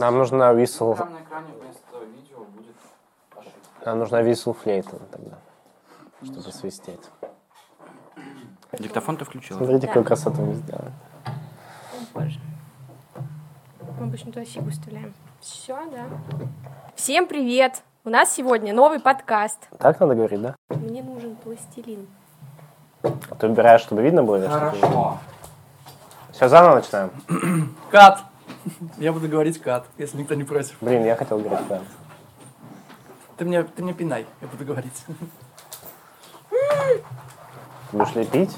Нам нужна whistle, Там на экране вместо видео будет ошибка. нам нужна whistle флейта тогда, чтобы свистеть. Диктофон ты включил? Смотрите, Да. какую красоту мы сделали. Боже. Мы обычно туда фигу вставляем. Все, да. Всем привет! У нас сегодня новый подкаст. Так надо говорить, да? Мне нужен пластилин. А ты убираешь, чтобы видно было? Хорошо. Все, заново начинаем. Кат. Я буду говорить кат, если никто не против. Блин, я хотел говорить да. Ты мне, ты мне пинай, я буду говорить. Будешь лепить?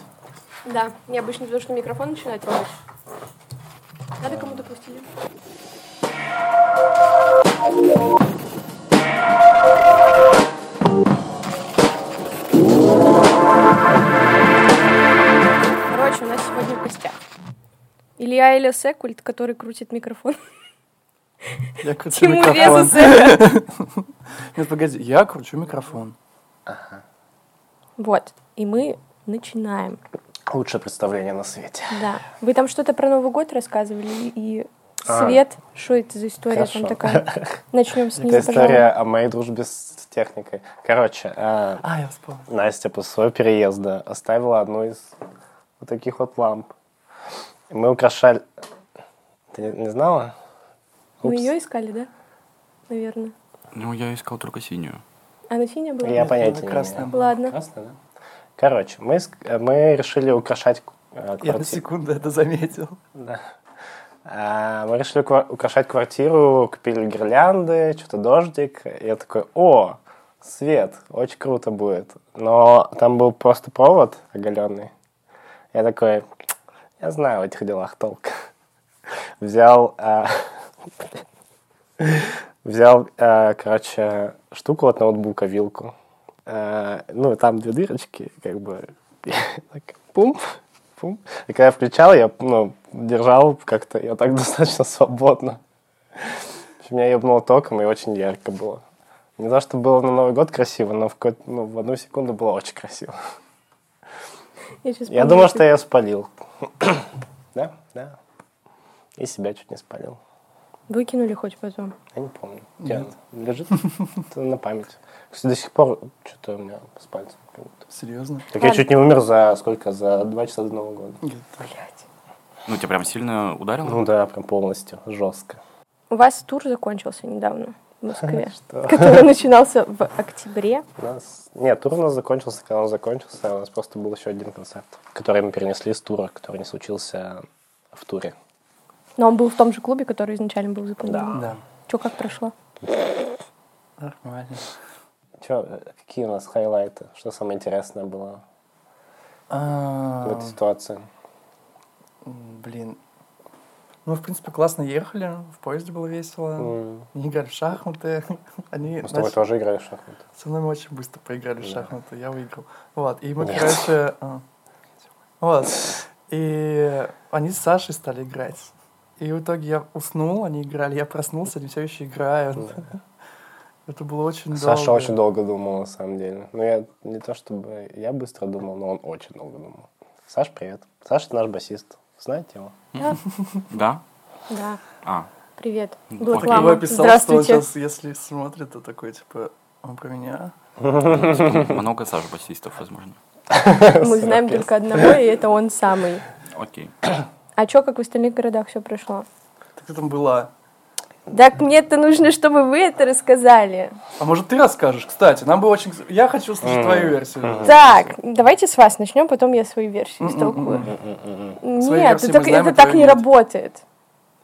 Да, мне обычно потому что микрофон начинает трогать. Надо кому-то пластилин. Короче, у нас сегодня в гостях Илья Эля Секульт, который крутит микрофон. Я кручу Тимур микрофон. Нет, погоди, я кручу микрофон. Вот, и мы начинаем. Лучшее представление на свете. Да. Вы там что-то про Новый год рассказывали и А. свет. Что это за история Хорошо. там такая? Начнем с Это нее, история пожалуй. о моей дружбе с техникой. Короче, а, А, я вспомнил. Настя после своего переезда оставила одну из вот таких вот ламп. Мы украшали... Ты не, не знала? Мы Упс. ее искали, да? Наверное. Ну, я искал только синюю. Она синяя была? Я понятия она не красная имею. Ладно. Красная, да? Короче, мы, э, мы решили украшать э, Я на квартиру. секунду это заметил. Да. А, мы решили украшать квартиру, купили гирлянды, что-то дождик. И я такой, о, свет, очень круто будет. Но там был просто провод оголенный. Я такой, я знаю в этих делах толк. Взял, а, взял, а, короче, штуку от ноутбука, вилку. А, ну, там две дырочки, как бы, так, пум, пум. И когда я включал, я, ну, держал как-то, я так достаточно свободно. Меня ебнуло током, и очень ярко было. Не знаю, что было на Новый год красиво, но в, ну, в одну секунду было очень красиво. Я, Я думал, что я спалил. Да, да. И себя чуть не спалил. Выкинули хоть потом. Я не помню. Где она? Лежит Это на память. Кстати, до сих пор что-то у меня с пальцем. как будто. Серьезно? Так я чуть не умер за сколько? За два часа до Нового года. Блять. Ну, тебя прям сильно ударило? Ну да, прям полностью. Жестко. У вас тур закончился недавно в Москве, Что? который начинался в октябре. У нас... Нет, тур у нас закончился, когда он закончился. У нас просто был еще один концерт, который мы перенесли с тура, который не случился в туре. Но он был в том же клубе, который изначально был запланирован. Да. Че, как прошло? Нормально. Че, какие у нас хайлайты? Что самое интересное было А, в этой ситуации? Блин. Ну, в принципе, классно ехали, в поезде было весело. М, Они играли в шахматы. Они Мы с тобой начали- тоже играли в шахматы. Со мной мы очень быстро проиграли в Да. шахматы, я выиграл. Вот, и мы, Нет. короче... а, Вот. И они с Сашей стали играть. И в итоге я уснул, они играли, я проснулся, они все еще играют. Это было очень Саша долго. очень долго думал, на самом деле. Ну, я не то чтобы я быстро думал, но он очень долго думал. Саш, привет. Саша наш басист. Знаете его? Да, Да? А, Привет. Вот Так его Реклама. описал, что он Здравствуйте. сейчас, если смотрит, то такой, типа, он про меня. много Саш басистов, возможно. Мы знаем только одного, и это он самый. Окей. А чё, как в остальных городах все прошло? Так это была. Так мне-то нужно, чтобы вы это рассказали. А может, ты расскажешь? Кстати, нам бы очень... Я хочу услышать твою версию. Так, давайте с вас начнем, потом я свою версию истолкую. Свои Нет, версии это, так- знаем, это а так не нет. работает.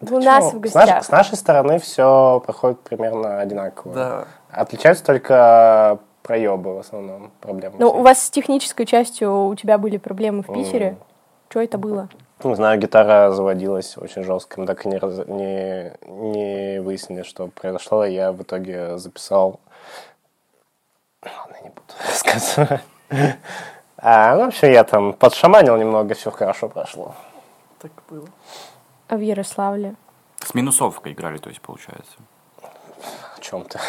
У нас в с, нашей, гостях. с нашей стороны все проходит примерно одинаково. Да. Отличаются только проебы в основном проблемы. Ну, у вас с технической частью у тебя были проблемы в Питере. Что это было? Не знаю, гитара заводилась очень жестко. Мы так и не, раз- не, не выяснили, что произошло. Я в итоге записал... Ладно, не буду рассказывать. А, ну, в общем, я там подшаманил немного, все хорошо прошло. Так было. А в Ярославле? С минусовкой играли, то есть, получается. О чем ты?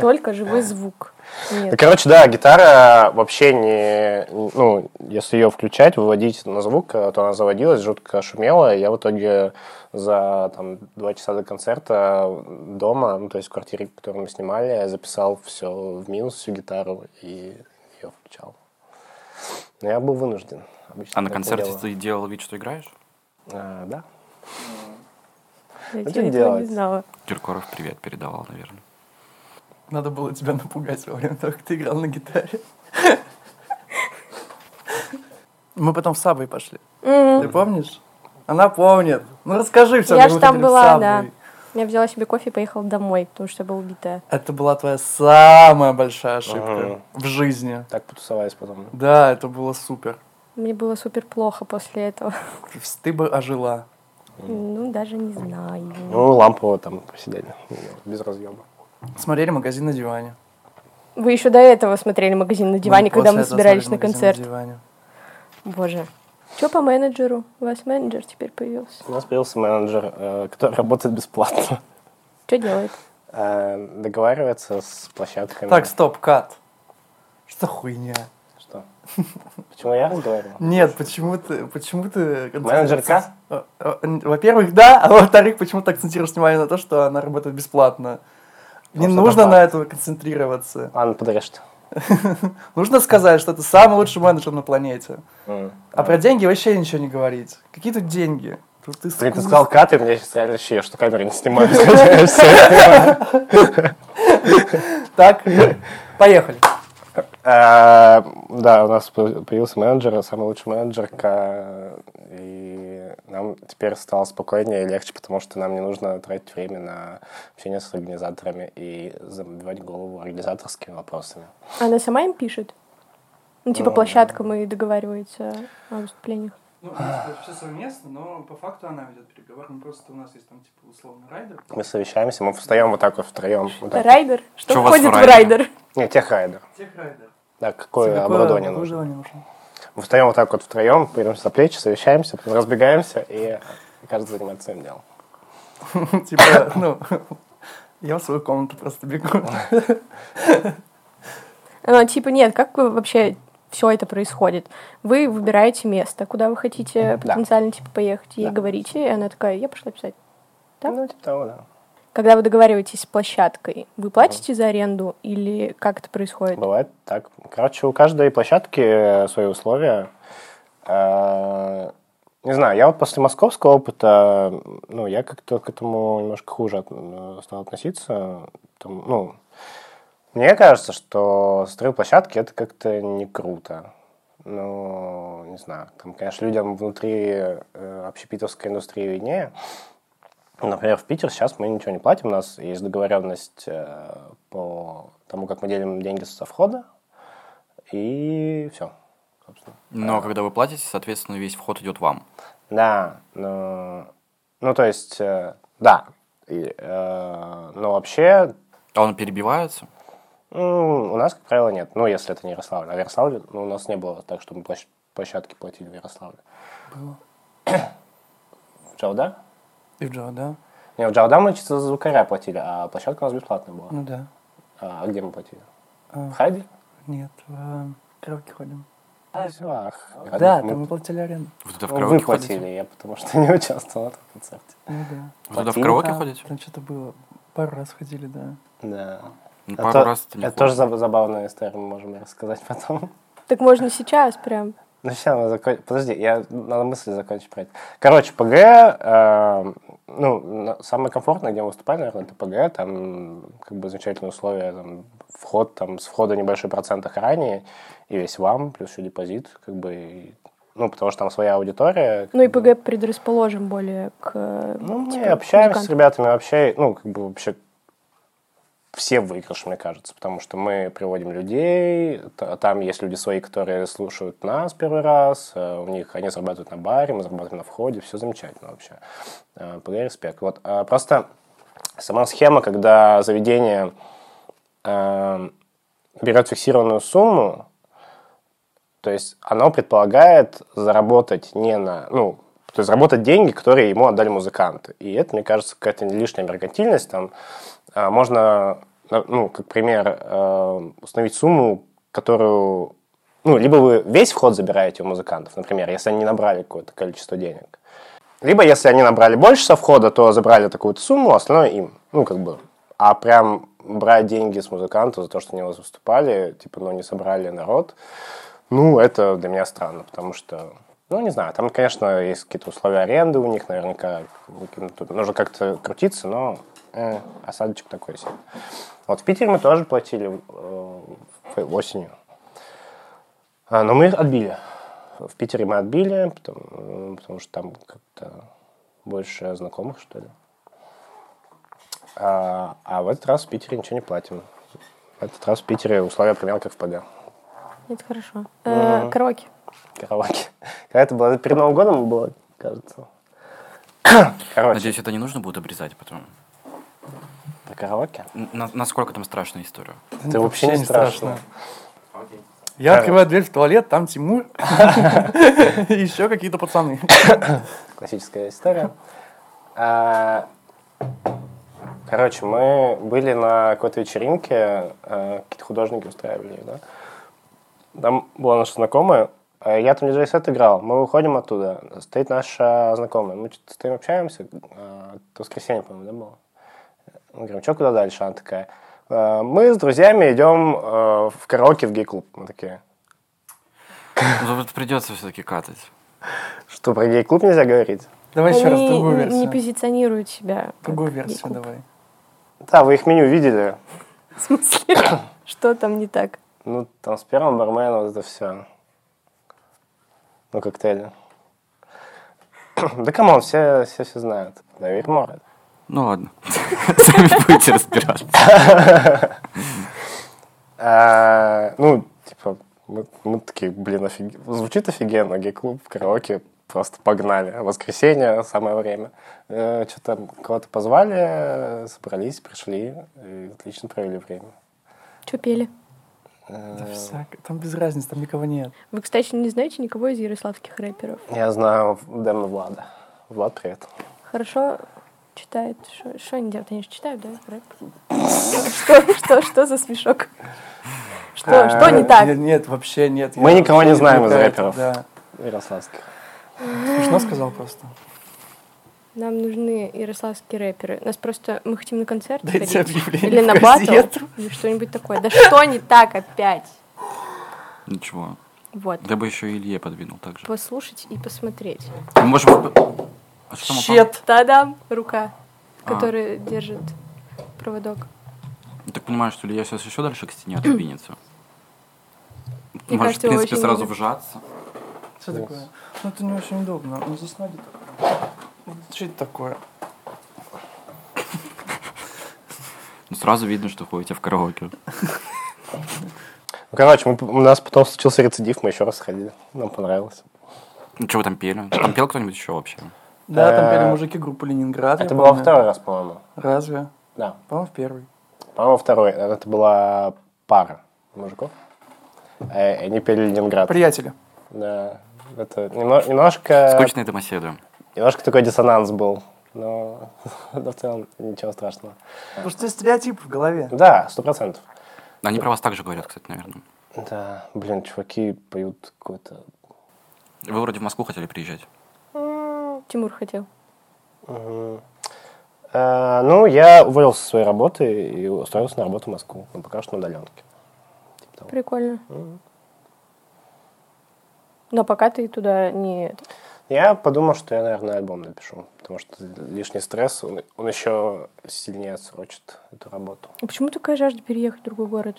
Только живой звук. Ну, Нет. короче, да, гитара вообще не... Ну, если ее включать, выводить на звук, э, то она заводилась, жутко шумела. и Я в итоге за там, два часа до концерта дома, ну, то есть в квартире, которую мы снимали, я записал все в минус, всю гитару, и ее включал. Но я был вынужден. Обычно А на концерте делаю. ты делал вид, что играешь? А, да. Я Что этого не знала. Киркоров привет передавал, наверное. Надо было тебя напугать во время того, как ты играл на гитаре. Мы потом в Сабвей пошли. Ты помнишь? Она помнит. Ну расскажи все. Я ж там была, да. Я взяла себе кофе и поехала домой, потому что я была убитая. Это была твоя самая большая ошибка Ага. в жизни. Так потусовались потом. Да, это было супер. Мне было супер плохо после этого. Ты бы ожила. Ну, даже не знаю. Ну, лампово там посидели, без разъема. Смотрели магазин на диване. Вы еще до этого смотрели магазин на диване, Ну, когда мы собирались на смотрели «Магазин концерт. диване». Боже. Что по менеджеру? У вас менеджер теперь появился. У нас появился менеджер, э, который работает бесплатно. Что делает? Э, Договаривается с площадками. Так, стоп, кат. Что хуйня? Что? Почему я разговариваю? Нет, почему ты, почему ты... Менеджер К? Во-первых, да, а во-вторых, почему ты акцентируешь внимание на то, что она работает бесплатно? Не Просто нужно на это концентрироваться. Ладно, подрежьте. Нужно сказать, что ты самый лучший менеджер на планете. А про деньги вообще ничего не говорить. Какие тут деньги? Тут ты Блин, ты сказал кат, и мне сейчас реально ощущение, что камеры не снимают. Так, поехали. Э, Да, у нас по- появился менеджер, самый лучший менеджер, и нам теперь стало спокойнее и легче, потому что нам не нужно тратить время на общение с организаторами и забивать голову организаторскими вопросами. Она сама им пишет? Ну, типа Ну, площадкам и договаривается о выступлениях. Ну, все совместно, но по факту она ведет переговоры. Ну, просто у нас есть там, типа, условно, райдер. Мы совещаемся, мы встаем вот так вот втроем. Вот так. Райдер? Что вас входит в в райдере? райдер? Не, техрайдер. Тех райдер. Да, какое Тебе оборудование нужно. оборудование нужно? Мы встаем вот так вот втроем, беремся за плечи, совещаемся, потом разбегаемся, и каждый занимается своим делом. Типа, ну, я в свою комнату просто бегу. Ну, типа, нет, как вы вообще все это происходит? Вы выбираете место, куда вы хотите Да. потенциально типа поехать, ей Да. говорите, и она такая, я пошла писать. Да? Ну, типа того, да. Когда вы договариваетесь с площадкой, вы платите за аренду или как это происходит? Бывает так. Короче, у каждой площадки свои условия. Э, Не знаю, я вот после московского опыта, ну, я как-то к этому немножко хуже от- э, стал относиться. Там, ну, мне кажется, что строй площадки это как-то не круто. Ну, не знаю, там, конечно, людям внутри э, общепитовской индустрии виднее. Например, в Питер сейчас мы ничего не платим, у нас есть договоренность э, по тому, как мы делим деньги со входа, и все, собственно. Но когда вы платите, соответственно, весь вход идет вам. Да, но, ну, то есть, э, да, И, э, но вообще А он перебивается? У нас, как правило, нет. Ну, если это не Ярославль. А в Ярославле ну, у нас не было так, чтобы площ- площадки платили в Ярославле. Было. В Джауда? И в Джо, да? Не, в Джауда мы чисто за звукаря платили, а площадка у нас бесплатная была. Ну да. А где мы платили? А, В Хайде? Нет, в э, караоке ходим. Ах, Да, мы- там мы платили аренду. Вы туда в вы караоке платили, ходите? я потому что не участвовал в этом концерте. Ну да. Вы туда в караоке ходите? Там что-то было. Пару раз ходили, да. Да. Ну, Это, Пару раз это не это тоже заб- забавная история, мы можем рассказать потом. Так можно сейчас прям. Ну, сейчас мы закончим. Подожди, я надо мысль закончить про это. Короче, ПГ, э, ну, самое комфортное, где мы выступали, наверное, это ПГ, там, как бы, замечательные условия, там, вход, там, с входа небольшой процент охране, и весь вам, плюс еще депозит, как бы, и- ну, потому что там своя аудитория. Ну и как бы. ПГ предрасположен более к... Ну, мы типа, общаемся с музыкантам. ребятами вообще, ну, как бы вообще все в мне кажется, потому что мы приводим людей, там есть люди свои, которые слушают нас первый раз, э, у них они зарабатывают на баре, мы зарабатываем на входе, все замечательно вообще. Э, ПГ респект. Вот, а просто сама схема, когда заведение э, берет фиксированную сумму, то есть оно предполагает заработать не на, ну, то есть заработать деньги, которые ему отдали музыканты. И это, мне кажется, какая-то лишняя меркантильность. Там а, можно ну, как пример, э, установить сумму, которую, ну, либо вы весь вход забираете у музыкантов, например, если они набрали какое-то количество денег. Либо, если они набрали больше со входа, то забрали такую-то сумму, а остальное им. Ну, как бы. А прям брать деньги с музыкантов за то, что они у вас выступали, типа, но не собрали народ, ну, это для меня странно, потому что, ну, не знаю, там, конечно, есть какие-то условия аренды у них, наверняка, нужно как-то крутиться, но э, осадочек такой себе. Вот в Питере мы тоже платили э, осенью. А, но мы отбили. В Питере мы отбили, потому, потому что там как-то больше знакомых, что ли. А, а в этот раз в Питере ничего не платим. В этот раз в Питере условия примерно как в ПГ. Это хорошо. Э, Караоке. Караоке. Когда это было? Перед Новым годом было, кажется. Короче, Надеюсь, это не нужно будет обрезать потом. про караоке? На- насколько там страшная история? Это вообще не страшно. Я Короче. открываю дверь в туалет, там Тимур. И еще какие-то пацаны. Классическая история. А, Короче, мы были на какой-то вечеринке, э, какие-то художники устраивали, да? Там была наша знакомая, а я там диджей-сет играл, мы выходим оттуда, стоит наша знакомая, мы что-то стоим, общаемся, э, это воскресенье, по-моему, да, было? Мы говорим, что, куда дальше? Она такая, «Э, мы с друзьями идем в караоке в гей-клуб. Мы такие, Ну, придется все-таки катать. что, про гей-клуб нельзя говорить? Давай еще раз Они другую не версию. позиционируют себя. Другую версию гей-клуб. давай. Да, вы их меню видели. В смысле? Что там не так? Ну, там с первым барменом вот это все. Ну, коктейли. Да come on, все, все все знают. Давид Морет. Ну ладно. Сами будете разбираться. А, ну, типа, мы, мы такие, блин, офиг... звучит офигенно, гей-клуб, караоке, просто погнали. Воскресенье, самое время. Что-то кого-то позвали, э, собрались, пришли, и отлично провели время. Что пели? Да всяко. Там без разницы, там никого нет. Вы, кстати, не знаете никого из ярославских рэперов? Я знаю Дэмна Влада. Влад, привет. Хорошо читает. Что- они делают? Они же читают, да, рэп? Что, что, что за смешок? Что, что не так? Нет, нет, вообще нет. Мы никого не знаем из рэперов. Да. Ярославских. Смешно сказал просто. Нам нужны ярославские рэперы. Нас просто... Мы хотим на концерт Дайте ходить. объявление Или на батл. Или что-нибудь такое. Да что не так опять? Ничего. Вот. Да бы еще и Илье подвинул так же. Послушать и посмотреть. Мы можем... А что? Щет. Та-дам! Рука, А. которая держит проводок. Я так понимаю, что Илья сейчас еще дальше к стене отодвинется. Мне Можешь, кажется, в принципе, сразу много. вжаться. Что такое? Ну это не очень удобно. Здесь ноги так. Что это такое? Ну, сразу видно, что ходите в караоке. Ну, короче, мы, у нас потом случился рецидив, мы еще раз сходили. Нам понравилось. Ну, что вы там пели? Там пел кто-нибудь еще вообще? Да, там пели Э, мужики группы Ленинград. Это было второй раз, по-моему. Разве? Да. По-моему, в первый. По-моему, второй. Это была пара мужиков. Э, они пели Ленинград. Приятели. Да. Это немно- немножко, Скучные домоседы. Немножко такой диссонанс был. Но, но в целом ничего страшного. Потому что стереотип в голове. Да, сто процентов. Они про вас так же говорят, кстати, наверное. Да, блин, чуваки поют какой-то... Вы вроде в Москву хотели приезжать. Тимур хотел. Мгм. Э, ну, я уволился со своей работы и устроился на работу в Москву. Но пока что на удаленке. Типа. Прикольно. Но пока ты туда не... Я подумал, что я, наверное, альбом напишу, потому что лишний стресс, он, он еще сильнее отсрочит эту работу. А Почему такая жажда переехать в другой город?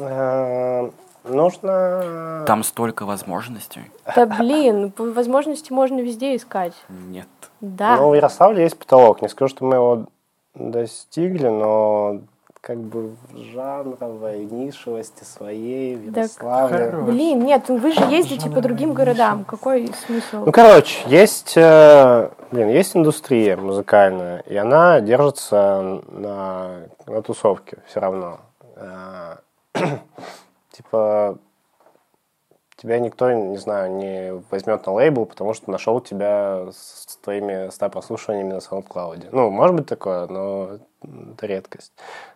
Э, Нужно... Там столько возможностей. Да блин, возможности можно везде искать. Нет. Да. Ну, в Ярославле есть потолок. Не скажу, что мы его достигли, но как бы в жанровой нишевости своей в Ярославле. хорош. Блин, нет, вы же ездите по другим городам. Какой смысл? Ну, короче, есть, э, блин, есть индустрия музыкальная, и она держится на, на тусовке все равно. Э, Типа, тебя никто, не знаю, не возьмет на лейбл, потому что нашел тебя с твоими 100 прослушиваниями на SoundCloud. Ну, может быть такое, но это редкость.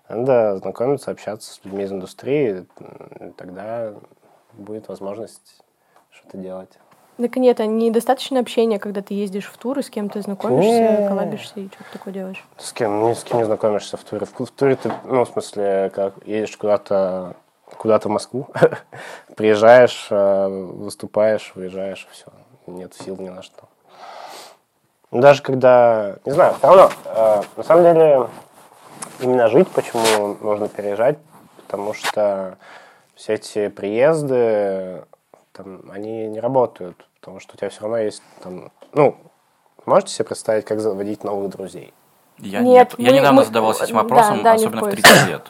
Надо знакомиться, общаться с людьми из индустрии, тогда будет возможность что-то делать. Так нет, а недостаточно общения, когда ты ездишь в тур и с кем-то знакомишься, Не. коллабишься и что-то такое делаешь. С кем? Ни с кем не знакомишься в туре. В, в туре ты, ну, в смысле, как едешь куда-то куда-то в Москву, приезжаешь, э, выступаешь, выезжаешь, все. Нет сил ни на что. Даже когда, не знаю, все равно, э, на самом деле, именно жить, почему нужно переезжать, потому что все эти приезды, там, они не работают, потому что у тебя все равно есть там, ну, можете себе представить, как заводить новых друзей? Я Нет, нет. Я мы- недавно мы- задавался этим да, вопросом, да, в особенно в поиске. 30 лет.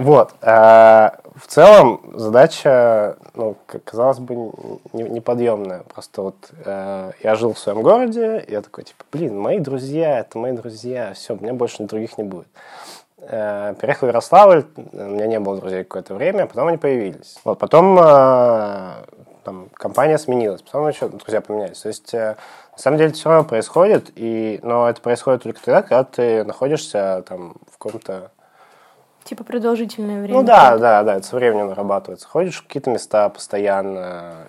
Вот. а, В целом задача, ну, казалось бы, не- неподъемная. Просто вот э, я жил в своем городе, я такой, типа, блин, мои друзья, это мои друзья, все, у меня больше других не будет. Э, Переехал в Ярославль, у меня не было друзей какое-то время, а потом они появились. Вот, потом э, там, компания сменилась, потом еще друзья поменялись. То есть, э, на самом деле, это все равно происходит, и, но это происходит только тогда, когда ты находишься там в каком-то Типа продолжительное время. ну да, да, да, это со временем нарабатывается. Ходишь в какие-то места постоянно,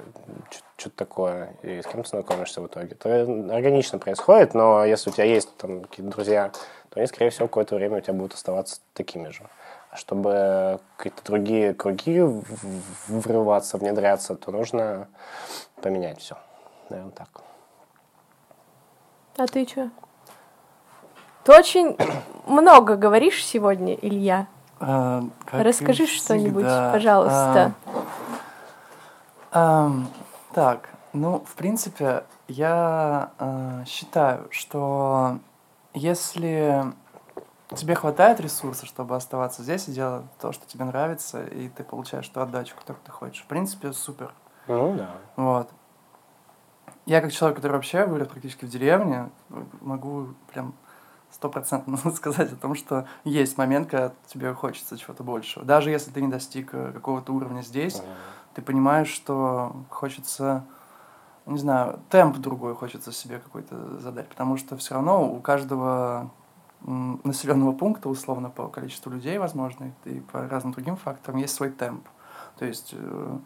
что-то такое, и с кем-то знакомишься в итоге. Это органично происходит, но если у тебя есть там какие-то друзья, то они, скорее всего, какое-то время у тебя будут оставаться такими же. А чтобы какие-то другие круги врываться, внедряться, то нужно поменять все. Наверное, так. А ты что? Ты очень много говоришь сегодня, Илья. А, как Расскажи что-нибудь, всегда. пожалуйста. А, ам, так, ну, в принципе, я а, считаю, что если тебе хватает ресурсов, чтобы оставаться здесь и делать то, что тебе нравится, и ты получаешь ту отдачу, которую ты хочешь, в принципе, супер. Ну да. Вот. Я как человек, который вообще вырос практически в деревне, могу прям стопроцентно сказать о том, что есть момент, когда тебе хочется чего-то большего. Даже если ты не достиг э, какого-то уровня здесь, ты понимаешь, что хочется, не знаю, темп другой хочется себе какой-то задать, потому что все равно у каждого населенного пункта, условно, по количеству людей, возможно, и по разным другим факторам, есть свой темп. То есть э,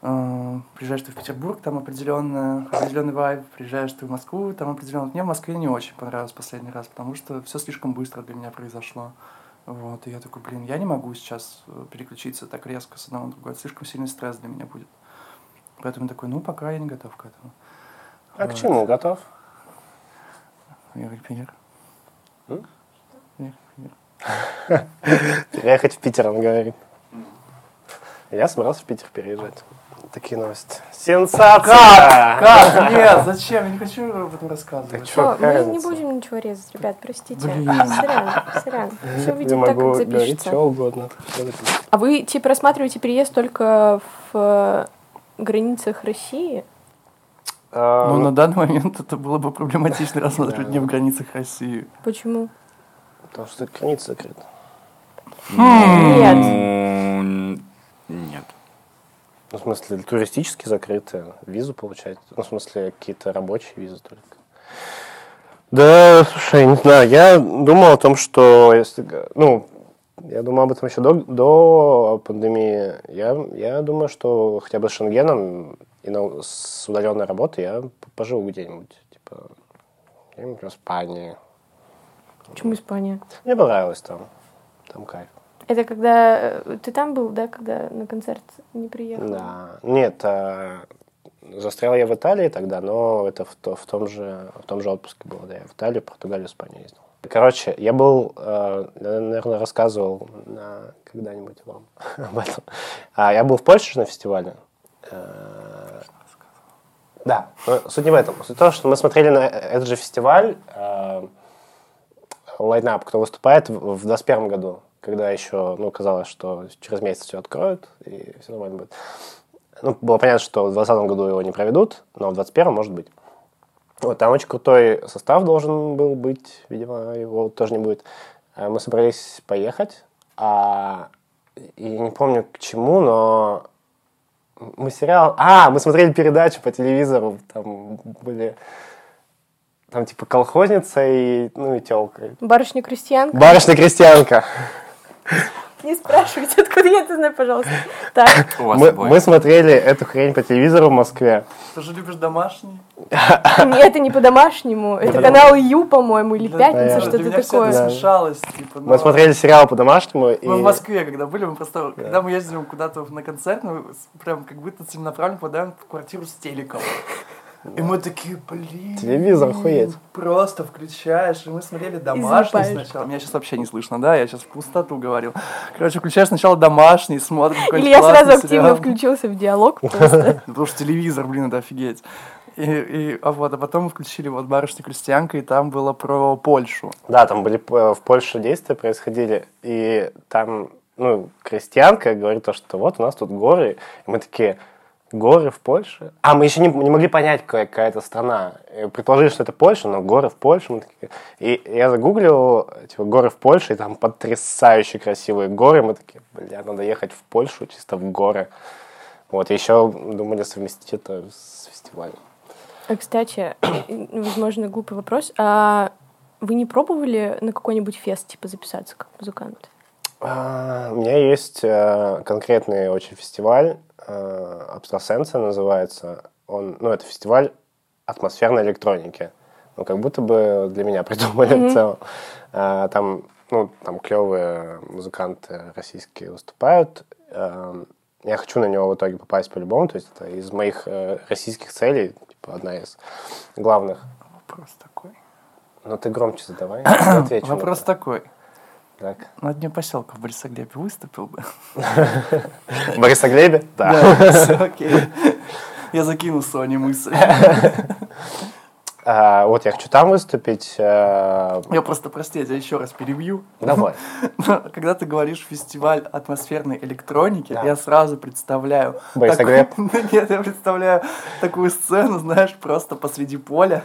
приезжаешь ты в Петербург, там определенно, определенный вайб, приезжаешь ты в Москву, там определенно... Мне в Москве не очень понравилось последний раз, потому что все слишком быстро для меня произошло. Вот, и я такой, блин, я не могу сейчас э, переключиться так резко с одного на другое, слишком сильный стресс для меня будет. Поэтому такой, ну, пока я не готов к этому. А к Вот. чему? Готов? Я пример. Переехать в Питер, он говорит. Я собрался в Питер переезжать. Такие новости. Сенсация! Как? Нет, зачем? Я не хочу об этом рассказывать. Так чё, мы не будем ничего резать, ребят, простите. Блин. Сорян, сорян. Все видим так, как запишется. что угодно. А вы, типа, рассматриваете переезд только в э, границах России? А, Ну, ну, на данный момент это было бы проблематично рассматривать не в границах России. Почему? Потому что граница закрыта. Нет. Нет. Ну, в смысле, туристически закрыты. Визу получать. Ну, в смысле, какие-то рабочие визы только. Да, слушай, не знаю, я думал о том, что если, ну, я думал об этом еще до, до пандемии. Я, я думаю, что хотя бы с Шенгеном и на- с удаленной работой я пожил где-нибудь, типа, где-нибудь в Испании. Почему Испания? Мне понравилось там. Там кайф. Это когда... э, Ты там был, да, когда на концерт не приехал? Да. Нет, а, застрял я в Италии тогда, но это в, то- в том же в том же отпуске было, да, я в Италию, Португалию, Испанию ездил. Короче, я был, э, наверное, рассказывал когда-нибудь вам об этом. А, я был в Польше на фестивале. Э, Да, но суть не в этом. Суть в том, что мы смотрели на этот же фестиваль, э, лайнап, кто выступает в в 21 году, когда еще, ну, казалось, что через месяц все откроют, и все нормально будет. Ну, было понятно, что в 2020 году его не проведут, но в 2021 может быть. Вот, там очень крутой состав должен был быть, видимо, его тоже не будет. А Мы собрались поехать, а, и не помню к чему, но Мы сериал... А, мы смотрели передачу по телевизору. Там были... Там типа колхозница и, ну, и телка. Барышня-крестьянка. Барышня-крестьянка. Не спрашивайте, откуда я это знаю, пожалуйста. Так, Мы, мы смотрели эту хрень по телевизору в Москве. Ты же любишь домашний? нет, это не по-домашнему. Это канал Ю, по-моему, или Пятница, что-то такое. смешалось. Типа, Мы смотрели сериал по-домашнему. Мы в Москве, когда были, мы просто, когда мы ездили куда-то на концерт, мы прям как будто целенаправленно попадаем в квартиру с телеком. И мы такие, блин. Телевизор, охуеть. Просто включаешь, и мы смотрели домашний залипаешь. сначала. Меня сейчас вообще не слышно, да? Я сейчас в пустоту говорил. Короче, включаешь сначала домашний, смотрим какой-нибудь Или я сразу активно сериал. включился в диалог просто. Потому что телевизор, блин, это офигеть. И, и, а вот, а потом мы включили вот «Барышня крестьянка», и там было про Польшу. Да, там были э, в Польше действия происходили, и там, ну, крестьянка говорит то, что вот у нас тут горы, и мы такие, горы в Польше? А, мы еще не, не могли понять, какая, какая это страна. Предположили, что это Польша, но горы в Польше. Мы такие... И я загуглил, типа, горы в Польше, и там потрясающе красивые горы. Мы такие, бля, надо ехать в Польшу, чисто в горы. Вот, и еще думали совместить это с фестивалем. А, Кстати, возможно, глупый вопрос. А вы не пробовали на какой-нибудь фест, типа, записаться как музыкант? А, У меня есть э, конкретный очень фестиваль, э, называется. Он, ну, это фестиваль атмосферной электроники. Ну, как будто бы для меня придумали в целом. А, Там, ну, там клевые музыканты российские выступают. Эм, Я хочу на него в итоге попасть по-любому. То есть это из моих э, российских целей, типа, одна из главных. Вопрос такой. Но ты громче задавай, я отвечу. Вопрос это. такой. Так. На дне поселка в Борисоглебе выступил бы? В Борисоглебе? Да. окей. Я закину Соне мысль. А, Вот я хочу там выступить. э, Я просто, прости, я тебя еще раз перебью. Давай. Когда ты говоришь фестиваль атмосферной электроники, Да. я сразу представляю... Такую- Нет, я представляю такую сцену, знаешь, просто посреди поля.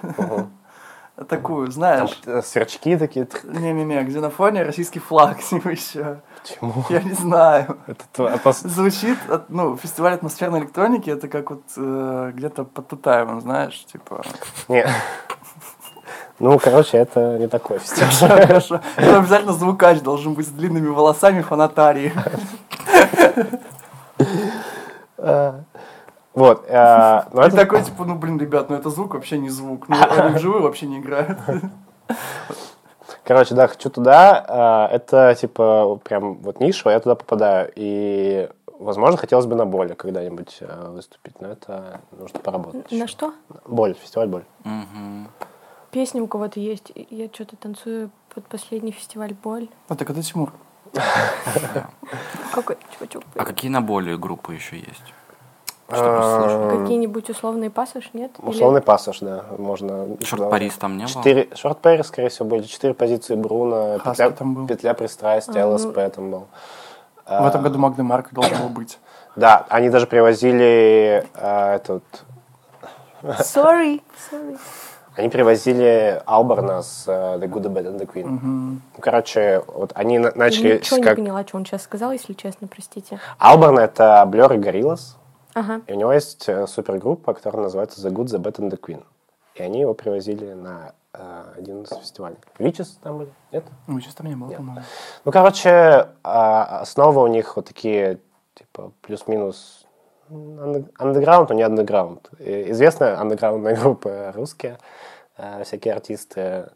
Такую, Там знаешь... э, сверчки такие. Не-не-не, где на фоне российский флаг с ним еще. Почему? Я не знаю. Это атмос- Звучит, ну, фестиваль атмосферной электроники, это как вот э, где-то под Тутаевым, знаешь, типа... Не. Ну, короче, это не такой фестиваль. Хорошо. Там обязательно звукач должен быть с длинными волосами фанатарии. Вот. э, но И это- такой, типа, ну, блин, ребят, ну это звук вообще не звук. Ну, они вживую вообще не играют. Короче, да, хочу туда. э, Это, типа, прям вот ниша, я туда попадаю. И, возможно, хотелось бы на боле когда-нибудь э, выступить, но это нужно поработать. На ещё. что? Боль, фестиваль боль. Мгм. Песня у кого-то есть. Я что-то танцую под последний фестиваль «Боль». Вот так это Тимур. Какой чувачок? А какие на более группы еще есть? Слышать. Какие-нибудь условные пассаж, нет? Или- Условный пассаж, да, можно. Шорт Парис там не было? Четыре, шорт Пари, скорее всего, были четыре позиции Бруно, Хаски петля, там был. петля пристрастия, А, ну- ЛСП там был. В этом году Магна Марк должен был быть. Да, они даже привозили э, этот, Sorry, sorry. они привозили Алберна с э, The Good, The Bad and The Queen. Ну, короче, вот они на- начали Я ничего как... не поняла, что он сейчас сказал, если честно, простите. Алберн это Blur и Gorillaz, Ага. и у него есть э, супергруппа, которая называется The Good, The Bad and The Queen. И они его привозили на э, один из фестивалей. Вичес там были? Нет? Ну, сейчас там не было, по-моему. Ну, короче, а, основа у них вот такие, типа, плюс-минус ан- андеграунд, но не андеграунд. Известная андеграундная группа русские, э, всякие артисты,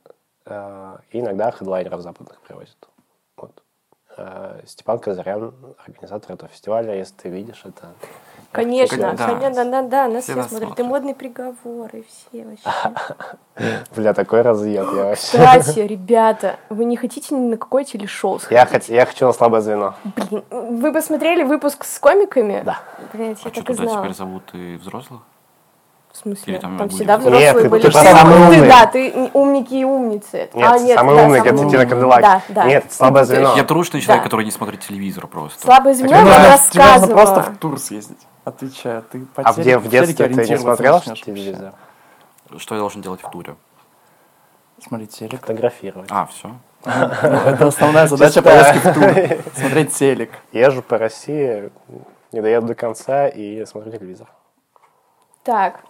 э, и иногда хедлайнеров западных привозят. Вот. Э, Степан Казарян, организатор этого фестиваля, если ты видишь это. Конечно, Да. конечно, да, да, да, нас Все все нас смотрят. И смотрят. модный приговор, и все вообще. Бля, такой разъеб я вообще. Кстати, ребята, вы не хотите ни на какое телешоу Я, сходить? хот- я хочу на слабое звено. Блин, вы посмотрели выпуск с комиками? Да. Блять, я А что, так и туда знала. теперь зовут и взрослых? В смысле? Или там Там всегда Нет, взрослые ты- были. ты Ты- самый ты- умный. Да, ты умники и умницы. Нет, А, самый да, умный, самый это. Тина Канделаки. Да, да. Нет, слабое звено. Я трушный человек, Да. который не смотрит телевизор просто. Слабое звено, я нужно, тебе нужно просто рассказывала. в тур съездить. Отвечаю, ты по А где в детстве ты не смотрел телевизор? Что я должен делать в туре? Смотреть телек. Фотографировать. А, все. Это основная задача поездки в тур. Смотреть телек. Езжу по России, не доеду до конца и смотрю телевизор. Так,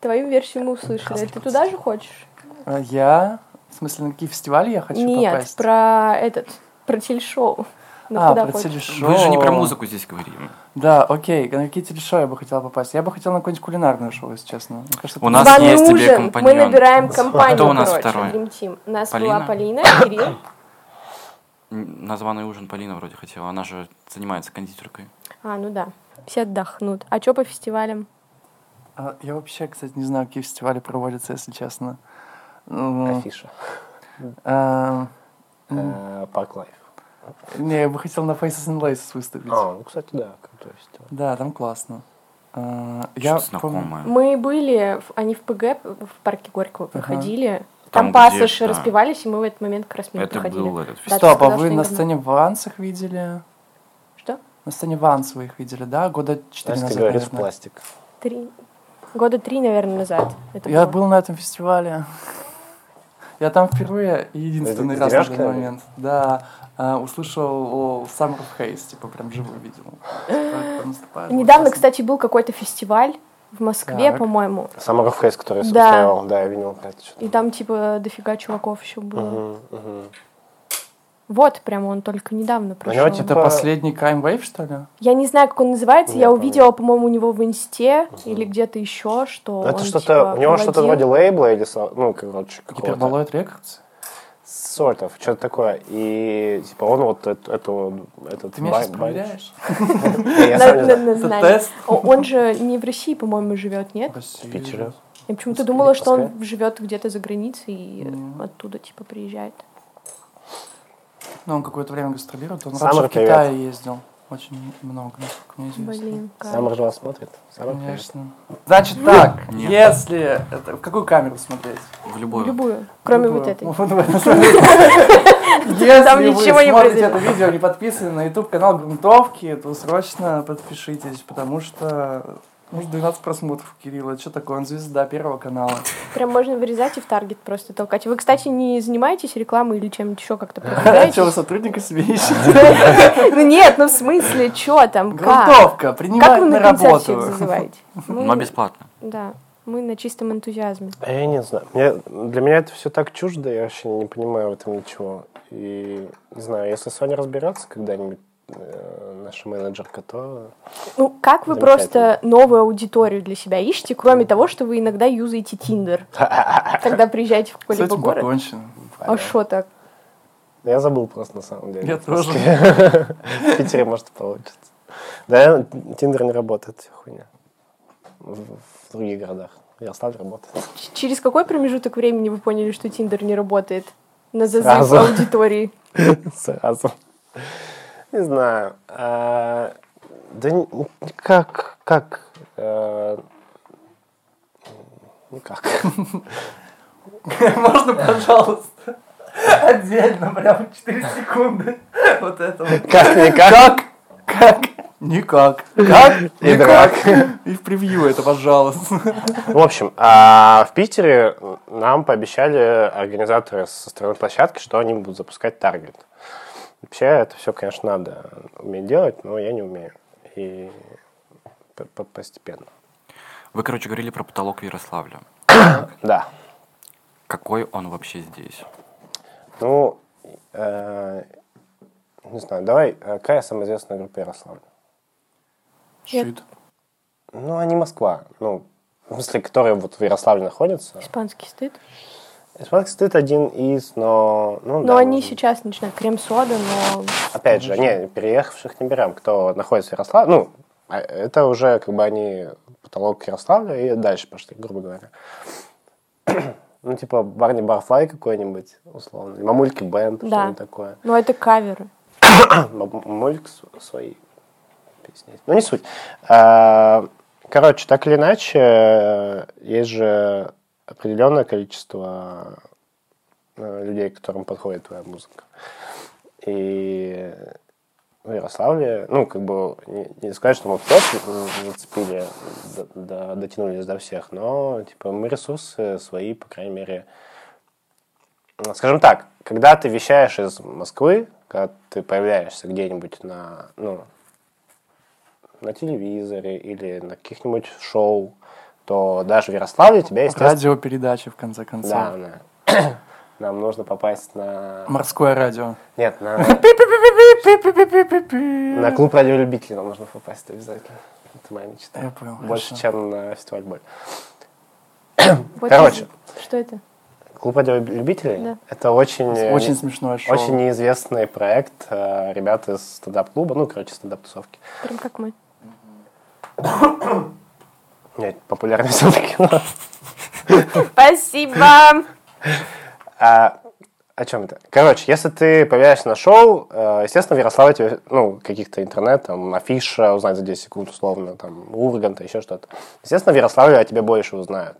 твою версию мы услышали. Ты туда же хочешь? А Я, в смысле, на какие фестивали я хочу Нет, попасть? про этот, про телешоу. Ну, а, про хочешь? телешоу. Вы же не про музыку здесь говорим. Да, окей. На какие телешоу я бы хотела попасть? Я бы хотела на какое-нибудь кулинарное шоу, если честно. Мне кажется, У нас Вам есть тебе компаньон. Мы набираем компанию, Кто у нас короче, второй? Dream Team. У нас Полина? была Полина, Кирилл. Названный ужин Полина вроде хотела. Она же занимается кондитеркой. А, ну да. Все отдохнут. А что по фестивалям? А, Я вообще, кстати, не знаю, какие фестивали проводятся, если честно. Ну, Афиша. а, Э, Park Live. Не, я бы хотел на Faces and Laces выступить. А, ну, кстати, да, крутой фестиваль. Да, там классно. А, Я Что-то помню- знакомое. Мы были, в- они в ПГ, в парке Горького проходили. Там, Там, где- пассаж да. распевались, и мы в этот момент как раз мимо Это проходили. был этот фестиваль. ты Стоп, а сказал, вы что на не сцене в Вансах видели? Что? На сцене Vans вы их видели, да? Года четыре Настя назад, говорит, наверное. пластик. Три... Года три, наверное, назад. Это Я было. был на этом фестивале. Я там впервые и единственный Это раз на деревяшка данный момент. Да, а, услышал о Summer of Haze, типа прям живую видел. Недавно, кстати, был какой-то фестиваль в Москве, Так. по-моему. Summer of Haze, который я Да. устраивал. Да, я видел что-то. И там, типа, дофига чуваков еще было. Вот, прямо он только недавно него, пришел. типа, Это последний Crime Wave, что ли? Я не знаю, как он называется. Не я увидела, по-моему, у него в инсте или где-то еще, что Ну, Это он, что-то, типа, у него что-то проводил. вроде лейбла или, ну, короче, какого-то. Гиперболоид Рекордс? Sort of, что-то такое. И, типа, он вот эту, этот... Ты меня сейчас проверяешь? Я тест? Он же не в России, по-моему, живет, нет? В Питере. Я почему-то думала, что он живет где-то за границей и оттуда, типа, приезжает. Ну, он какое-то время гастролирует. Он раньше в. Китае ездил. Очень много, насколько мне известно. Блин, как. Самар же вас смотрит. Привет. Конечно. Значит так, Нет. если... Это, в какую камеру смотреть? В В любую. любую, кроме Любую. вот этой. Смотреть. Если Там вы смотрите это видео, не подписаны на YouTube канал Грунтовки, то срочно подпишитесь, потому что может 12 просмотров Кирилла. Что такое? Он звезда Первого канала. Прям можно вырезать и в таргет просто толкать. Вы, кстати, не занимаетесь рекламой или чем-нибудь еще как-то Что, вы продвигаетесь? сотрудника себе ищете? Ну нет, ну в смысле, что там, как? Грунтовка, Как принимает вы на работу. зазываете? Мы- Но бесплатно. Да, мы на чистом энтузиазме. А Я не знаю. Мне, для меня это все так чуждо, я вообще не понимаю в этом ничего. И не знаю, если Соня разберется когда-нибудь, э, наша менеджерка, то Ну, как вы просто новую аудиторию для себя ищете, кроме того, что вы иногда юзаете Тиндер, когда приезжаете в С какой-либо этим город? покончено. А что так? я забыл просто на самом деле. Я тоже. В Питере, может, получится. Да, Тиндер не работает, хуйня. В, в других городах. Ярославль работает. Ч- Через какой промежуток времени вы поняли, что Тиндер не работает на зазыв Сразу. аудитории? Сразу. Не знаю. А, да как, как, э, никак. Можно, пожалуйста, отдельно, прям 4 секунды. Вот это вот. Как, никак. Как? Никак. Как? И Никак. И в превью это, пожалуйста. В общем, а в Питере нам пообещали организаторы со стороны площадки, что они будут запускать таргет. Вообще это все, конечно, надо уметь делать, но я не умею. И постепенно. Вы, короче, говорили про потолок в Ярославле. Да. Какой он вообще здесь? Ну, э, не знаю, давай, э, какая самая известная группа Ярославля? Щит. Ну, они Москва. Ну, в смысле, которые вот в Ярославле находятся. Испанский стыд. Испанский стыд один из, но... Ну, Но да, они может быть. сейчас начинают крем-сода, но Опять же, не, переехавших не берем, кто находится в Ярославле. Ну, а это уже как бы они потолок Ярославля и дальше пошли, грубо говоря. Ну, типа Барни Барфлай какой-нибудь, условно. Мамульки Бенд, Да. что-нибудь такое. но это каверы. Мам- Мамулька с- свои песни. Ну, не суть. А, Короче, так или иначе, э, есть же определенное количество э, людей, которым подходит твоя музыка. И в Ярославле, ну, как бы, не, не сказать, что мы все зацепили, до- до- дотянулись до всех, но, типа, мы ресурсы свои, по крайней мере, скажем так, когда ты вещаешь из Москвы, когда ты появляешься где-нибудь на, ну, на телевизоре или на каких-нибудь шоу, то даже в Ярославле тебя, естественно... Радиопередачи, в конце концов. Да, да. Нам нужно попасть на... Морское радио. Нет, на... На клуб радиолюбителей нам нужно попасть обязательно. Это моя мечта. Я понял. Больше, хорошо. чем на фестиваль боль. Короче. Что это? Клуб радиолюбителей Да. это очень... Очень смешное шоу. Очень неизвестный проект э, ребят из стендап-клуба, ну, короче, стендап-тусовки. Прям как мы. Нет, популярный все-таки. Спасибо! А, о чем это? Короче, если ты появляешься на шоу, э, естественно, в Ярославле тебе, ну, каких-то интернет, там, афиша узнать за 10 секунд, условно, там, Урганта, еще что-то. Естественно, в Ярославле о тебе больше узнают.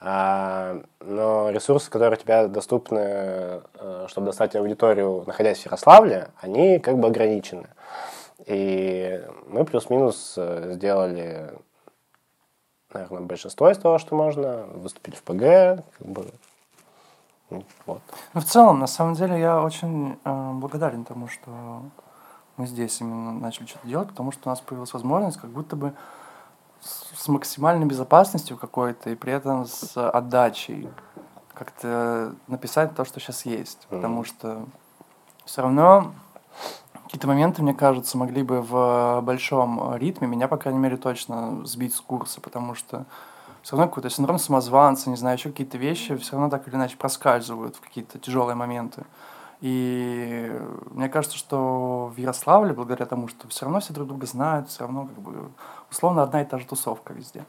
А, но ресурсы, которые у тебя доступны, э, чтобы достать аудиторию, находясь в Ярославле, они как бы ограничены. И мы плюс-минус э, сделали, наверное, большинство из того, что можно. Выступили в ПГ, как бы, ну, вот. Ну, в целом, на самом деле, я очень э, благодарен тому, что мы здесь именно начали что-то делать, потому что у нас появилась возможность как будто бы с, максимальной безопасностью какой-то и при этом с отдачей как-то написать то, что сейчас есть. Мгм. Потому что все равно какие-то моменты, мне кажется, могли бы в большом ритме меня, по крайней мере, точно сбить с курса, потому что все равно какой-то синдром самозванца, не знаю, еще какие-то вещи все равно так или иначе проскальзывают в какие-то тяжелые моменты. И мне кажется, что в Ярославле, благодаря тому, что все равно все друг друга знают, все равно как бы условно одна и та же тусовка везде.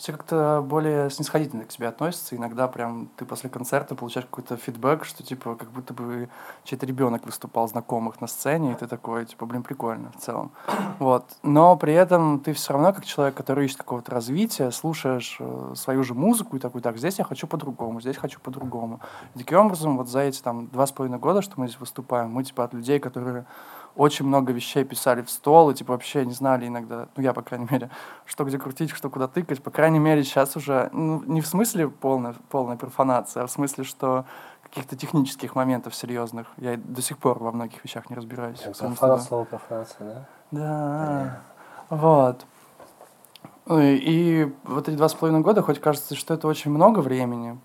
Все как-то более снисходительно к себе относятся. Иногда прям ты после концерта получаешь какой-то фидбэк, что типа как будто бы чей-то ребенок выступал знакомых на сцене, и ты такой, типа, блин, прикольно в целом. Вот. Но при этом ты все равно, как человек, который ищет какого-то развития, слушаешь э, свою же музыку и такой, так, здесь я хочу по-другому, здесь хочу по-другому. И таким образом, вот за эти там два с половиной года, что мы здесь выступаем, мы типа от людей, которые очень много вещей писали в стол, и типа вообще не знали иногда, ну я, по крайней мере, что где крутить, что куда тыкать. По крайней мере, сейчас уже, ну, не в смысле полная, полная профанация, а в смысле, что каких-то технических моментов серьезных. Я до сих пор во многих вещах не разбираюсь. да. слово профанация, да? Да, вот. Ой, И вот эти два с половиной года, хоть кажется, что это очень много времени,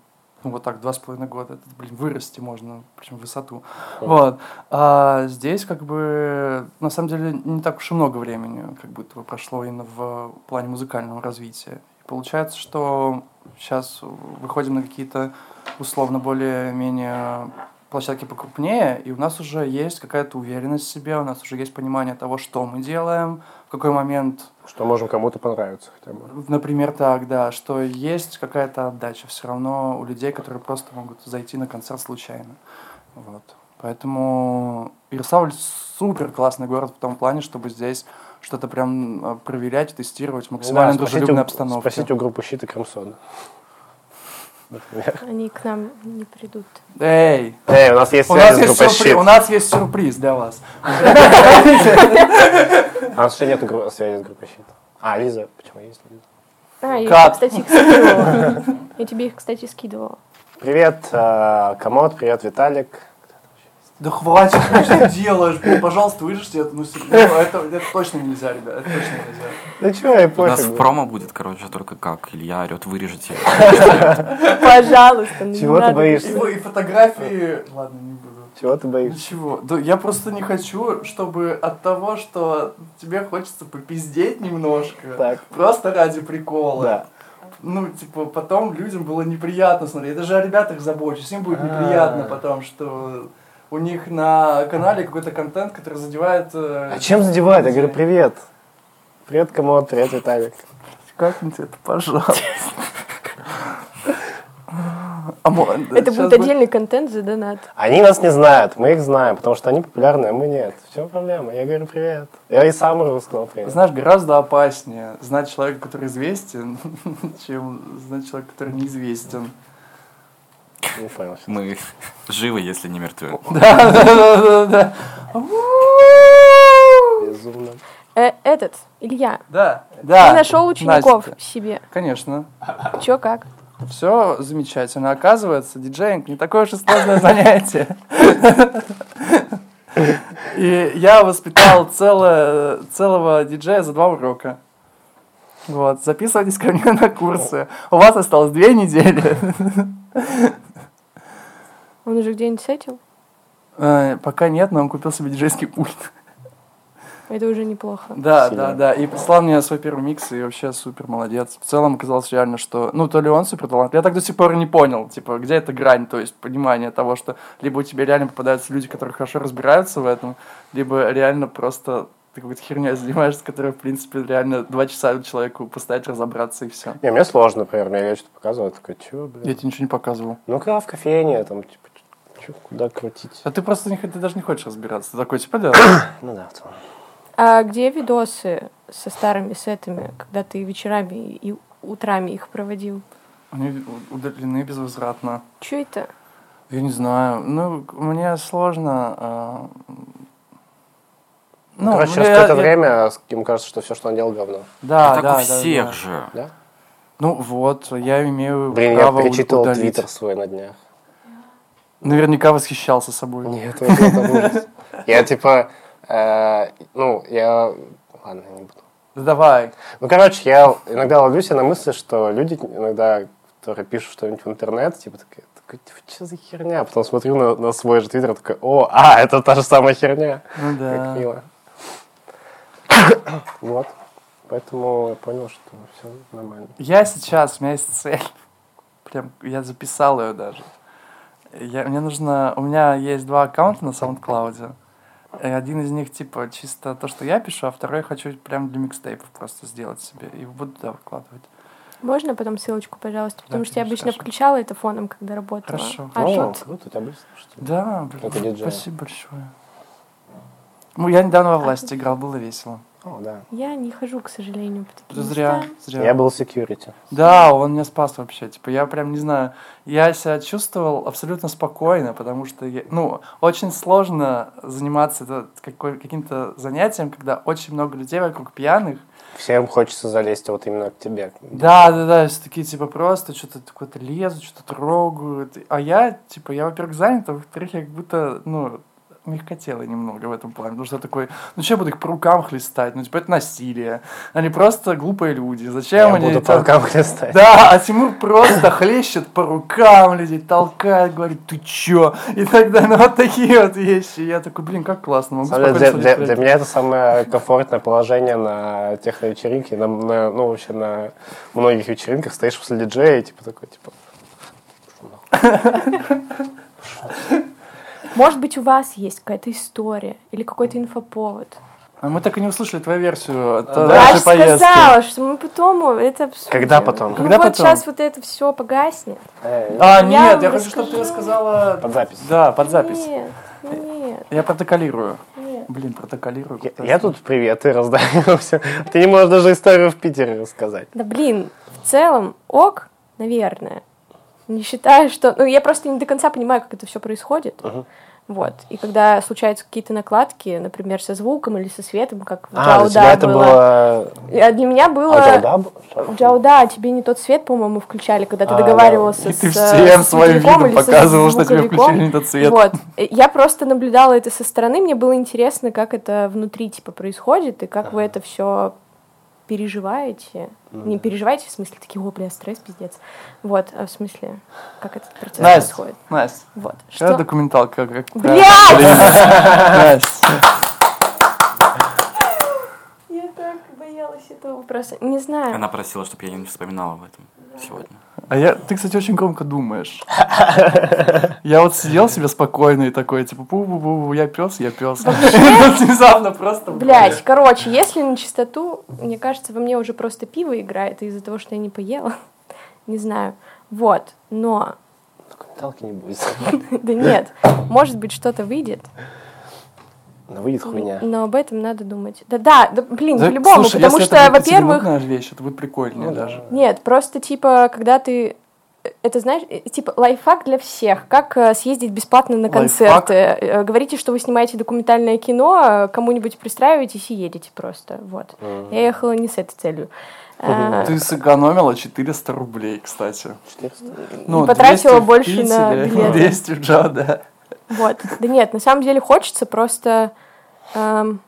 ну вот так, два с половиной года, это, блин, вырасти можно, причем в высоту. Вот. А здесь как бы, на самом деле, не так уж и много времени, как будто бы прошло именно в плане музыкального развития. И получается, что сейчас выходим на какие-то условно более-менее площадки покрупнее, и у нас уже есть какая-то уверенность в себе, у нас уже есть понимание того, что мы делаем, в какой момент Что можем кому-то понравиться хотя бы. Например, так, да, что есть какая-то отдача все равно у людей, которые просто могут зайти на концерт случайно. Вот. Поэтому Ярославль супер классный город в том плане, чтобы здесь что-то прям э, проверять, тестировать в максимально Да, дружелюбной у- обстановке. Спросите у группы «Щит» и «Крем-сода». Например. Они к нам не придут. Эй! Эй, у нас есть У нас есть, сюрприз, «Щит». у нас есть сюрприз для вас. А у нас еще нет связи с группой «Щит». А, Лиза, почему есть Лиза? А, я кстати, их скидывала. Я тебе их, кстати, скидывала. Привет, э, Комод, привет, Виталик. Да хватит, что ты делаешь? Блин, Пожалуйста, вырежьте это. Ну, серьезно, это, это точно нельзя, ребят, это точно нельзя. Да чего, я У нас в пофиг. промо будет, короче, только как Илья орет, вырежете. Пожалуйста, не Чего ты боишься? И фотографии... Ладно, не буду. Чего ты боишься? Ничего. Да я просто не хочу, чтобы от того, что тебе хочется попиздеть немножко, Так. просто ради прикола. Да. Ну, типа, потом людям было неприятно смотреть. Я даже о ребятах забочусь. Им будет А. неприятно потом, что у них на канале какой-то контент, который задевает... э, А чем задевает? Я говорю, привет. Привет, Комод, привет, Виталик. Как-нибудь это, пожалуйста. А Это будет отдельный контент за донат. Они нас не знают, мы их знаем, потому что они популярны, а мы нет. В чем проблема? Я говорю, привет. Я и сам уже сказал привет. Знаешь, гораздо опаснее знать человека, который известен, чем знать человека, который неизвестен. Сейчас. Мы живы, если не мертвы. Да, да, да, да, да. Безумно. Э, этот, Илья, Да, ты да. нашел учеников Настя, себе. Конечно. Чё, как? Все замечательно. Оказывается, диджеинг не такое уж и сложное занятие. И я воспитал целое, целого диджея за два урока. Вот, записывайтесь ко мне на курсы. У вас осталось две недели. Он уже где-нибудь сетил? Э, Пока нет, но он купил себе диджейский пульт. Это уже неплохо. Да, Сильно. да, да. И прислал мне свой первый микс, и вообще супер молодец. В целом оказалось реально, что... Ну, то ли он супер талант. Я так до сих пор не понял, типа, где эта грань, то есть понимание того, что либо у тебя реально попадаются люди, которые хорошо разбираются в этом, либо реально просто ты какой-то херней занимаешься, которая, в принципе, реально два часа человеку поставить разобраться и все. Не, мне сложно, например, мне что-то показывают, такой, чё, Я блин? тебе ничего не показывал. Ну-ка, в кофейне, там, типа, чё, куда крутить? А ты просто не, ты даже не хочешь разбираться. Ты такой, типа, да. Ну да, в целом. А где видосы со старыми сетами, когда ты вечерами и утрами их проводил? Они удалены безвозвратно. Че это? Я не знаю. Ну, мне сложно. а, Ну, Короче, через я- какое-то я- время ему кажется, что все, что он делал, говно. Да, так да, у да, всех да. же. Да? Ну вот, я имею Блин, я право перечитывал удалить. твиттер свой на днях. Наверняка восхищался собой. Нет, это, это ужас. Я типа, э, ну, я... Ладно, не буду. Да давай. Ну, короче, я иногда ловлю себя на мысли, что люди иногда, которые пишут что-нибудь в интернет, типа, такие, такой, типа, что за херня? Потом смотрю на, на свой же твиттер, такой, о, а, это та же самая херня. Ну Как да. мило. Вот. Поэтому я понял, что все нормально. Я сейчас, у меня есть цель. Прям, я записал ее даже. Я, мне нужно... У меня есть два аккаунта на SoundCloud. И один из них, типа, чисто то, что я пишу, а второй я хочу прям для микстейпов просто сделать себе. И буду туда выкладывать. Можно потом ссылочку, пожалуйста? Потому Да, что я обычно хорошо. включала это фоном, когда работала. Хорошо. А О, тут круто, тебя были слушатели? Да, блин, спасибо большое. Ну, я недавно во власти играл, было весело. О, да. я не хожу, к сожалению, по таким Зря, местам. зря. Я был security. Да, он меня спас вообще. Типа, я прям не знаю. Я себя чувствовал абсолютно спокойно, потому что, я- ну, очень сложно заниматься каким-то занятием, когда очень много людей вокруг пьяных. Всем хочется залезть вот именно к тебе. Да, да, да, все такие, типа, просто что-то куда-то лезут, что-то трогают. А я, типа, я, во-первых, занят, а во-вторых, я как будто, ну, мягкотелый немного в этом плане. Потому что я такой, ну что я буду их по рукам хлестать? Ну, типа, это насилие. Они просто глупые люди. Зачем Я они... буду по рукам хлестать. Да, а Тимур просто хлещет по рукам людей, толкает, говорит, ты чё? И тогда, ну, вот такие вот вещи. Я такой, блин, как классно. Могу Для, смотреть для проект. меня это самое комфортное положение на техновечеринке, на, на- ну, вообще на многих вечеринках стоишь после диджея и типа такой, типа, Может быть, у вас есть какая-то история или какой-то инфоповод. А мы так и не услышали твою версию от Да. Я нашей же поездки. сказала, что мы потом это обсудим. Когда потом? Ну Когда вот потом? сейчас вот это все погаснет. э, А, Я нет, я вам хочу, чтобы ты расскажу. рассказала... под запись. Да, под запись. Нет, нет, Я протоколирую. нет. Блин, протоколирую. Я, я тут приветы раздаю. всё. Ты не можешь даже историю в Питере рассказать. Да блин, в целом ок, наверное. Не считаю, что... Ну, я просто не до конца понимаю, как это все происходит. Вот. И когда случаются какие-то накладки, например, со звуком или со светом, как в А, Джауда это было. было... А для меня было... А, Джауда? В Джауда тебе не тот свет, по-моему, включали, когда ты А, договаривался И с ты э, всем с своим видом показывал, что тебе включили не тот цвет. Вот. Э, Я просто наблюдала это со стороны, мне было интересно, как это внутри типа происходит и как вы это все переживаете. Не переживаете, в смысле, такие, о, бля, стресс, пиздец. Вот, а в смысле, как этот процесс Настя, происходит. Настя, Вот. Что? документалка? Как Блядь! Настя. Я так боялась этого вопроса. Не знаю. Она просила, чтобы я не вспоминал об этом сегодня. А я, ты, кстати, очень громко думаешь. Я вот сидел себе спокойно и такой, типа, пу-пу-пу, я пес, я пес. Внезапно просто... Блять, короче, если на чистоту, мне кажется, во мне уже просто пиво играет из-за того, что я не поела. Не знаю. Вот. Но, Документалки не будет. да нет, может быть, что-то выйдет, Но выйдет хуйня. но об этом надо думать. Да-да, да, блин, Да, по-любому, слушай, потому если что, во-первых, вещь, это будет прикольнее Ну да. даже. нет, просто типа, когда ты это знаешь, э, типа лайфхак для всех, как э, съездить бесплатно на Лайфхак? концерты. Э, Говорите, что вы снимаете документальное кино, э, кому-нибудь пристраиваетесь и едете просто. Вот. Я ехала не с этой целью. А, Ты сэкономила 400 рублей, кстати. 400. Ну, потратила 200 в больше на билеты. 200 в Джо, да. Вот. Да нет, на самом деле хочется просто... эм,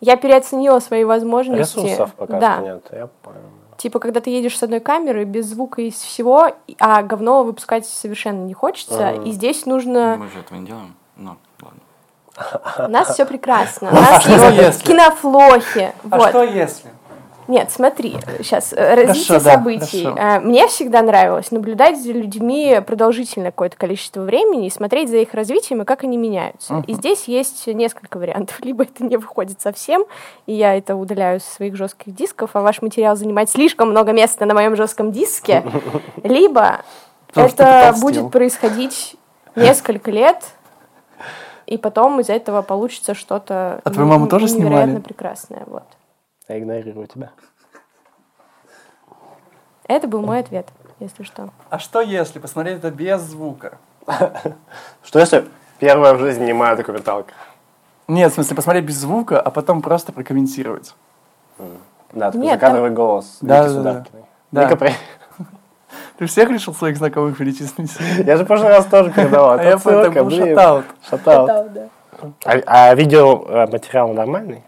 я переоценила свои возможности. Ресурсов пока да. что нет, я понял. Типа, когда ты едешь с одной камеры, без звука и всего, а говно выпускать совершенно не хочется. И здесь нужно... Мы же этого не делаем. Ну, ладно. У нас все прекрасно. У нас что есть кинофлохи. А что если? Нет, смотри, сейчас развитие Хорошо, да, событий. хорошо. Э, Мне всегда нравилось наблюдать за людьми продолжительное какое-то количество времени и смотреть за их развитием и как они меняются. И здесь есть несколько вариантов. Либо это не выходит совсем, и я это удаляю со своих жестких дисков, а ваш материал занимает слишком много места на моем жестком диске, либо это будет происходить несколько лет, и потом из этого получится что-то А твою маму тоже невероятно снимали? прекрасное. Вот. Я игнорирую тебя. Это был мой ответ, если что. А что если посмотреть это без звука? Что если первая в жизни немая документалка? Нет, в смысле, посмотреть без звука, а потом просто прокомментировать. Да, такой Нет, закадровый голос. Да, да, да. Ты всех решил своих знакомых перечислить? Я же в прошлый раз тоже передавал. А я был шатаут. Шатаут. А, а видео э, материал нормальный?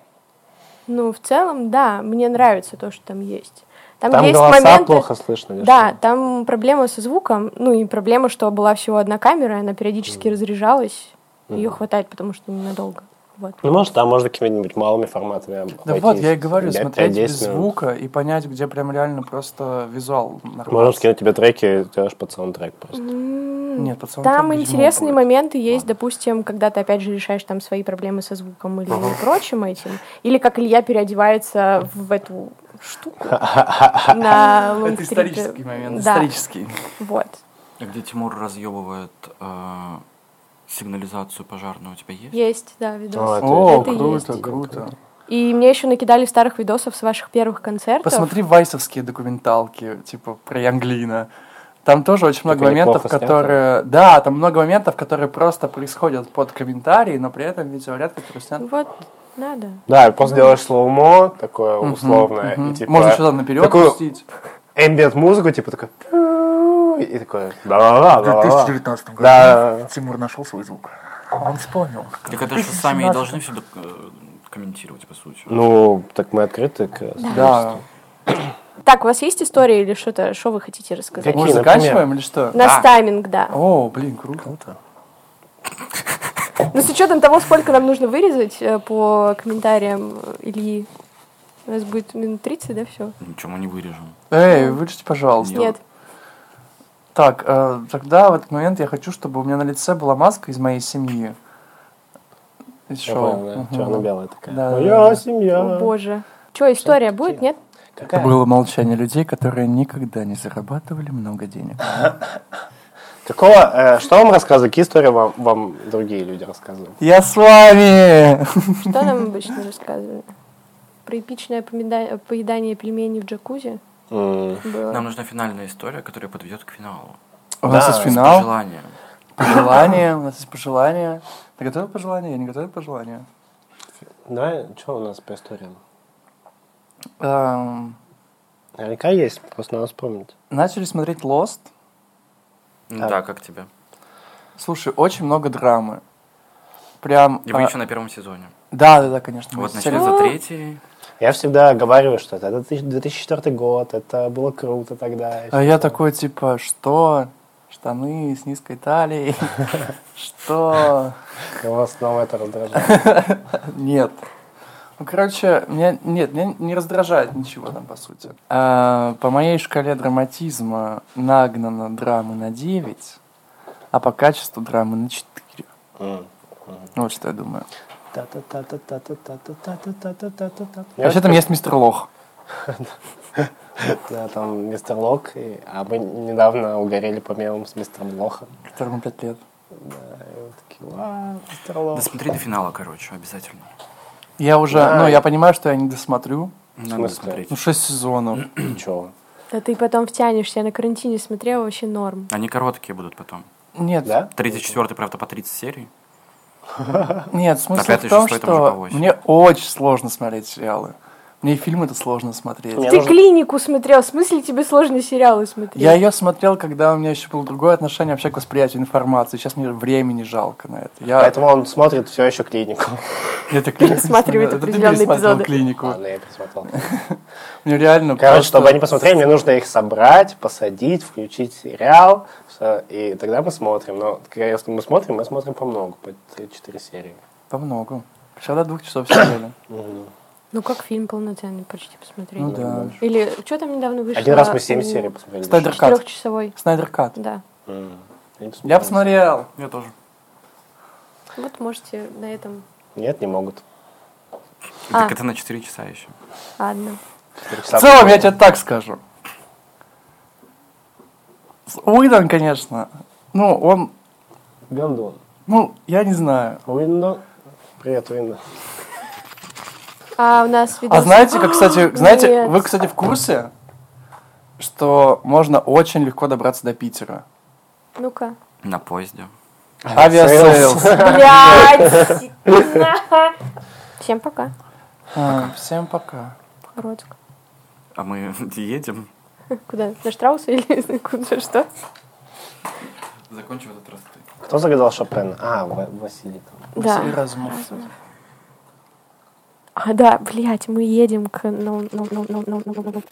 Ну, в целом, да, мне нравится то, что там есть. Там, Там есть голоса моменты... плохо слышно. Да, что? там проблема со звуком, ну и проблема, что была всего одна камера, она периодически разряжалась, ее хватает, потому что ненадолго. Вот. Ну, может, там можно какими-нибудь малыми форматами Да обойтись. вот, я и говорю, смотреть без минут. звука и понять, где прям реально просто визуал Можем нормальный. скинуть тебе треки, делаешь под саундтрек просто. Нет, пацаны, Там так, видимо, интересные будет. моменты есть, допустим, когда ты опять же решаешь там свои проблемы со звуком или прочим этим, или как Илья переодевается в эту штуку на Это исторический момент, Да, исторический. вот. Где Тимур разъебывает э, сигнализацию пожарную у тебя есть? Есть, да, видос. О, это О, Это круто, есть. круто. И мне еще накидали старых видосов с ваших первых концертов. Посмотри вайсовские документалки, типа про Янглина. Там тоже очень много Так моментов, которые... Да, там много моментов, которые просто происходят под комментарии, но при этом видеоряд, который снят... Вот, надо. Да, просто делаешь слоумо, такое условное, Мгм. и типа... Можно что-то наперед такую пустить. Ambient музыку, типа такой... И такое... Да-да-да, В да-да-да. 2019 году Да. Тимур нашел свой звук. Он вспомнил. Так это же сами и должны все комментировать, по сути. Ну, так мы открыты к... Да. Так, у вас есть история или что-то, что вы хотите рассказать? Какие, Может, например? заканчиваем или что? У нас Да. тайминг, да. О, блин, круто. Ну, с учетом того, сколько нам нужно вырезать э, по комментариям э, Ильи, у нас будет минут 30, да, все? Ничего мы не вырежем. Эй, вырежьте, пожалуйста. Нет. Так, э, тогда в этот момент я хочу, чтобы у меня на лице была маска из моей семьи. Из Я шоу. понял, да, Мгм. черно-белая такая. Да, Моя да. семья. О, боже. Че, история будет, нет? Это Какая? было молчание людей, которые никогда не зарабатывали много денег. Какого, э, что вам рассказывают? Какие истории вам, вам другие люди рассказывают? Я с вами! Что нам обычно рассказывали? Про эпичное поедание пельменей в джакузи было. Нам нужна финальная история, которая подведет к финалу. У нас Да, есть финал, Пожелание. пожелания, у нас есть пожелания. Ты готовил пожелания? Я не готовил пожелания. Давай, что у нас по историям? Эм, Наверняка есть, просто надо вспомнить. Начали смотреть Lost. Ну Так. Да, как тебе? Слушай, очень много драмы. Прям... И вы а, еще на первом сезоне. Да, да, да, конечно. мы Вот начали за третий. Я всегда говорю, что это 2004 год, это было круто тогда. и А я такой, типа, что? Штаны с низкой талией? Что? Его снова это раздражает. Нет. Ну, короче, меня, нет, меня не раздражает ничего там, по сути. А, по моей шкале драматизма нагнано драмы на 9, а по качеству драмы на 4. М. Вот что я думаю. Вообще там есть мистер Лох. Да, там мистер Лок, а мы недавно угорели по мемам с мистером Лохом. Которому пять лет. Да, и вот такие, а, мистер Лох. Досмотри до финала, короче, обязательно. Я уже, ну, я понимаю, что я не досмотрю. Надо смотреть. Ну, шесть сезонов. Ничего. Да ты потом втянешься, я на карантине смотрела, вообще норм. Они короткие будут потом. Нет. Да? 34 правда, по 30 серий. Нет, смысл пятый, в том, что восемь. мне очень сложно смотреть сериалы. Мне и фильмы-то сложно смотреть. Мне Ты нужно- клинику смотрел, в смысле тебе сложно сериалы смотреть? Я ее смотрел, когда у меня еще было другое отношение вообще к восприятию информации. Сейчас мне времени жалко на это. Я... Поэтому он смотрит все еще клинику. Это клинику Пересматривает. Это определенные эпизоды. клинику. Ладно, я пересмотрел. Мне реально Короче, чтобы они посмотрели, мне нужно их собрать, посадить, включить сериал, и тогда мы смотрим. Но когда если мы смотрим, мы смотрим по много, по 3-4 серии. По много. Вчера до двух часов сидели. Ну, как фильм полноценный почти посмотреть. Ну да. Или что там недавно вышло? Один раз мы 7 у- серий посмотрели. Снайдер Кат. Четырехчасовой, Снайдер Кат. да. М, я посмотрел. Я тоже. Вот можете на этом... Нет, не могут. А. Так это на 4 часа еще. Ладно. В целом, я тебе так скажу. Уидон, конечно. Ну, он... Гондон. Ну, я не знаю. Уиндо. Привет, Уиндо. А у нас видос... А знаете, как, кстати, знаете, Нет. вы, кстати, в курсе, что можно очень легко добраться до Питера? Ну-ка. На поезде. Авиасейлс. Блядь! Всем пока. А, Всем пока. Родик. А мы едем. Куда? На Штрауса или куда? Что? Закончим этот раз ты. Кто загадал Шопена? А, Ва- Василий. там. Да. Василий Разумов. А, да, блядь, мы едем к... ну, ну, ну, ну, ну, ну, ну, ну.